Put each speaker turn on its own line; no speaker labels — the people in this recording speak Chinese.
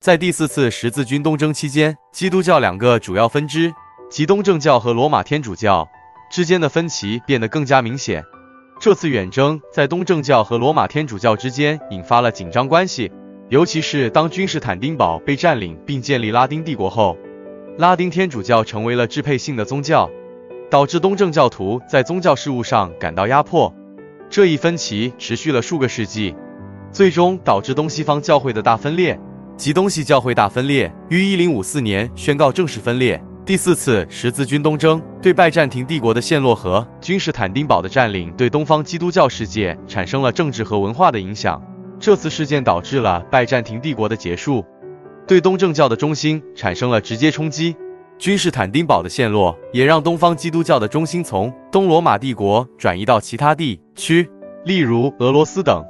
在第四次十字军东征期间，基督教两个主要分支，即东正教和罗马天主教之间的分歧变得更加明显。这次远征在东正教和罗马天主教之间引发了紧张关系，尤其是当君士坦丁堡被占领并建立拉丁帝国后，拉丁天主教成为了支配性的宗教，导致东正教徒在宗教事务上感到压迫。这一分歧持续了数个世纪，最终导致东西方教会的大分裂。即东西教会大分裂于一零五四年宣告正式分裂。第四次十字军东征对拜占庭帝国的陷落和君士坦丁堡的占领，对东方基督教世界产生了政治和文化的影响。这次事件导致了拜占庭帝国的结束，对东正教的中心产生了直接冲击。君士坦丁堡的陷落也让东方基督教的中心从东罗马帝国转移到其他地区，例如俄罗斯等。